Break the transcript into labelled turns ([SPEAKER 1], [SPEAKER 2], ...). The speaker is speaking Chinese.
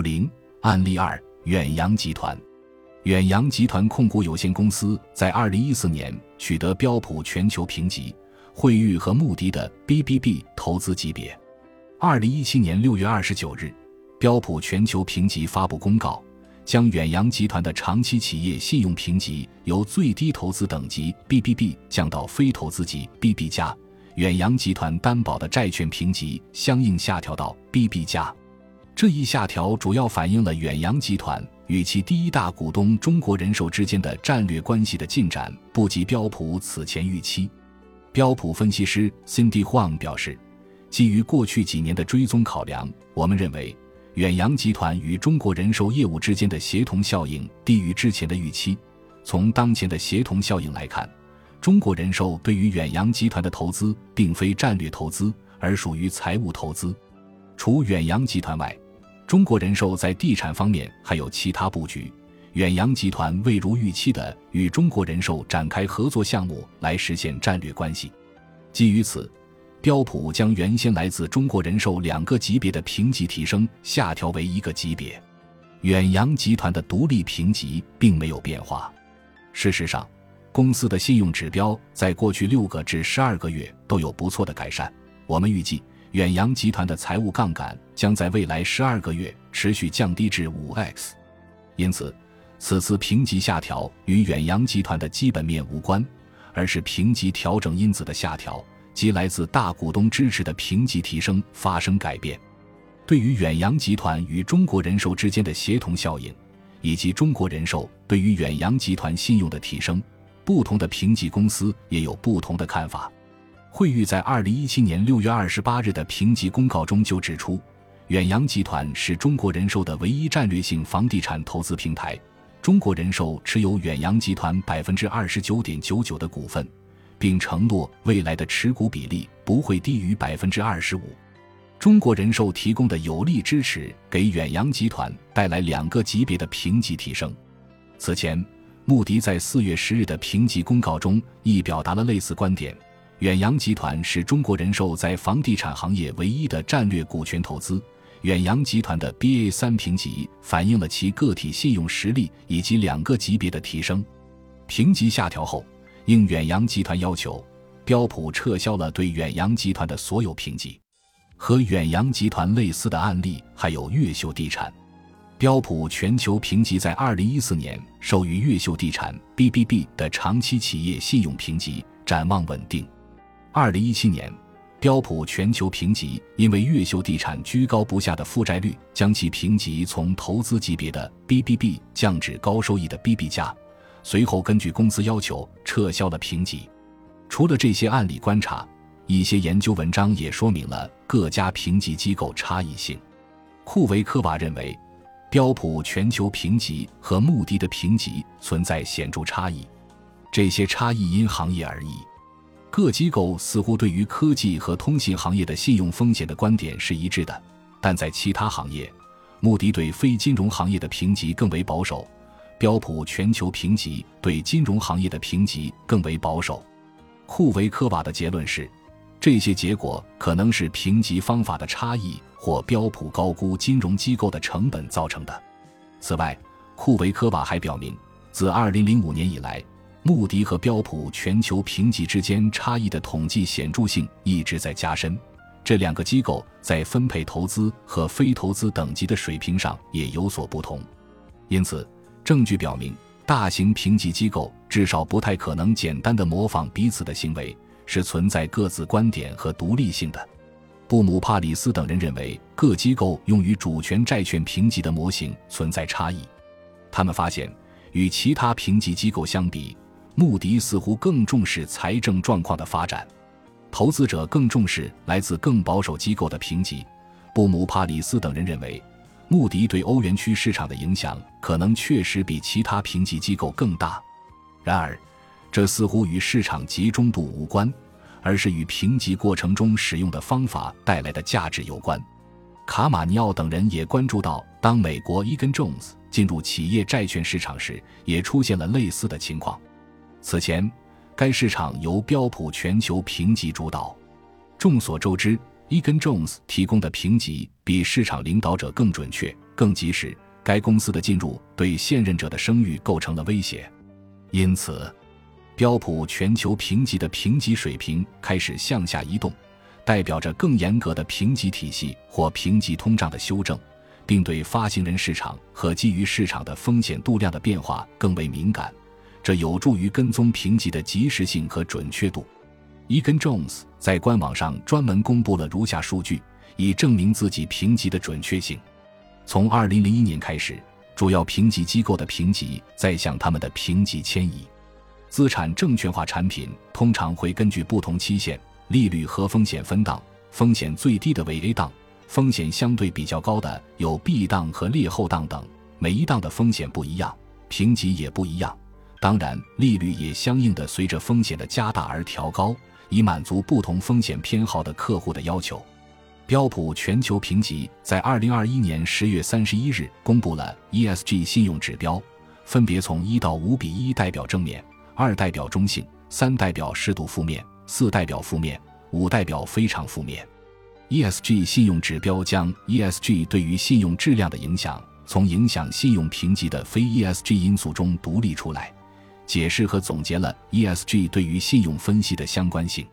[SPEAKER 1] 零案例二：远洋集团。远洋集团控股有限公司在二零一四年取得标普全球评级、惠誉和穆迪的 BBB 投资级别。二零一七年六月二十九日，标普全球评级发布公告，将远洋集团的长期企业信用评级由最低投资等级 BBB 降到非投资级 BB 加，远洋集团担保的债券评级相应下调到 BB 加。这一下调主要反映了远洋集团。与其第一大股东中国人寿之间的战略关系的进展不及标普此前预期，标普分析师 Cindy Huang 表示，基于过去几年的追踪考量，我们认为远洋集团与中国人寿业务之间的协同效应低于之前的预期。从当前的协同效应来看，中国人寿对于远洋集团的投资并非战略投资，而属于财务投资。除远洋集团外，中国人寿在地产方面还有其他布局，远洋集团未如预期的与中国人寿展开合作项目来实现战略关系。基于此，标普将原先来自中国人寿两个级别的评级提升下调为一个级别。远洋集团的独立评级并没有变化。事实上，公司的信用指标在过去六个至十二个月都有不错的改善。我们预计。远洋集团的财务杠杆将在未来十二个月持续降低至五 x，因此，此次评级下调与远洋集团的基本面无关，而是评级调整因子的下调及来自大股东支持的评级提升发生改变。对于远洋集团与中国人寿之间的协同效应，以及中国人寿对于远洋集团信用的提升，不同的评级公司也有不同的看法。惠誉在二零一七年六月二十八日的评级公告中就指出，远洋集团是中国人寿的唯一战略性房地产投资平台。中国人寿持有远洋集团百分之二十九点九九的股份，并承诺未来的持股比例不会低于百分之二十五。中国人寿提供的有力支持给远洋集团带来两个级别的评级提升。此前，穆迪在四月十日的评级公告中亦表达了类似观点。远洋集团是中国人寿在房地产行业唯一的战略股权投资。远洋集团的 Ba 三评级反映了其个体信用实力以及两个级别的提升。评级下调后，应远洋集团要求，标普撤销了对远洋集团的所有评级。和远洋集团类似的案例还有越秀地产。标普全球评级在二零一四年授予越秀地产 BBB 的长期企业信用评级，展望稳定。二零一七年，标普全球评级因为越秀地产居高不下的负债率，将其评级从投资级别的 BBB 降至高收益的 BB 加。随后根据公司要求撤销了评级。除了这些案例观察，一些研究文章也说明了各家评级机构差异性。库维科娃认为，标普全球评级和穆迪的评级存在显著差异，这些差异因行业而异。各机构似乎对于科技和通信行业的信用风险的观点是一致的，但在其他行业，穆迪对非金融行业的评级更为保守，标普全球评级对金融行业的评级更为保守。库维科瓦的结论是，这些结果可能是评级方法的差异或标普高估金融机构的成本造成的。此外，库维科瓦还表明，自2005年以来。穆迪和标普全球评级之间差异的统计显著性一直在加深，这两个机构在分配投资和非投资等级的水平上也有所不同。因此，证据表明，大型评级机构至少不太可能简单的模仿彼此的行为，是存在各自观点和独立性的。布姆帕里斯等人认为，各机构用于主权债券评级的模型存在差异。他们发现，与其他评级机构相比，穆迪似乎更重视财政状况的发展，投资者更重视来自更保守机构的评级。布姆帕里斯等人认为，穆迪对欧元区市场的影响可能确实比其他评级机构更大。然而，这似乎与市场集中度无关，而是与评级过程中使用的方法带来的价值有关。卡马尼奥等人也关注到，当美国伊根· Jones 进入企业债券市场时，也出现了类似的情况。此前，该市场由标普全球评级主导。众所周知，Egan Jones 提供的评级比市场领导者更准确、更及时。该公司的进入对现任者的声誉构成了威胁，因此，标普全球评级的评级水平开始向下移动，代表着更严格的评级体系或评级通胀的修正，并对发行人市场和基于市场的风险度量的变化更为敏感。这有助于跟踪评级的及时性和准确度。Egan Jones 在官网上专门公布了如下数据，以证明自己评级的准确性。从2001年开始，主要评级机构的评级在向他们的评级迁移。资产证券化产品通常会根据不同期限、利率和风险分档，风险最低的为 A 档，风险相对比较高的有 B 档和劣后档等。每一档的风险不一样，评级也不一样。当然，利率也相应的随着风险的加大而调高。以满足不同风险偏好的客户的要求。标普全球评级在二零二一年十月三十一日公布了 ESG 信用指标，分别从一到五比一代表正面，二代表中性，三代表适度负面，四代表负面，五代表非常负面。ESG 信用指标将 ESG 对于信用质量的影响从影响信用评级的非 ESG 因素中独立出来。解释和总结了 ESG 对于信用分析的相关性。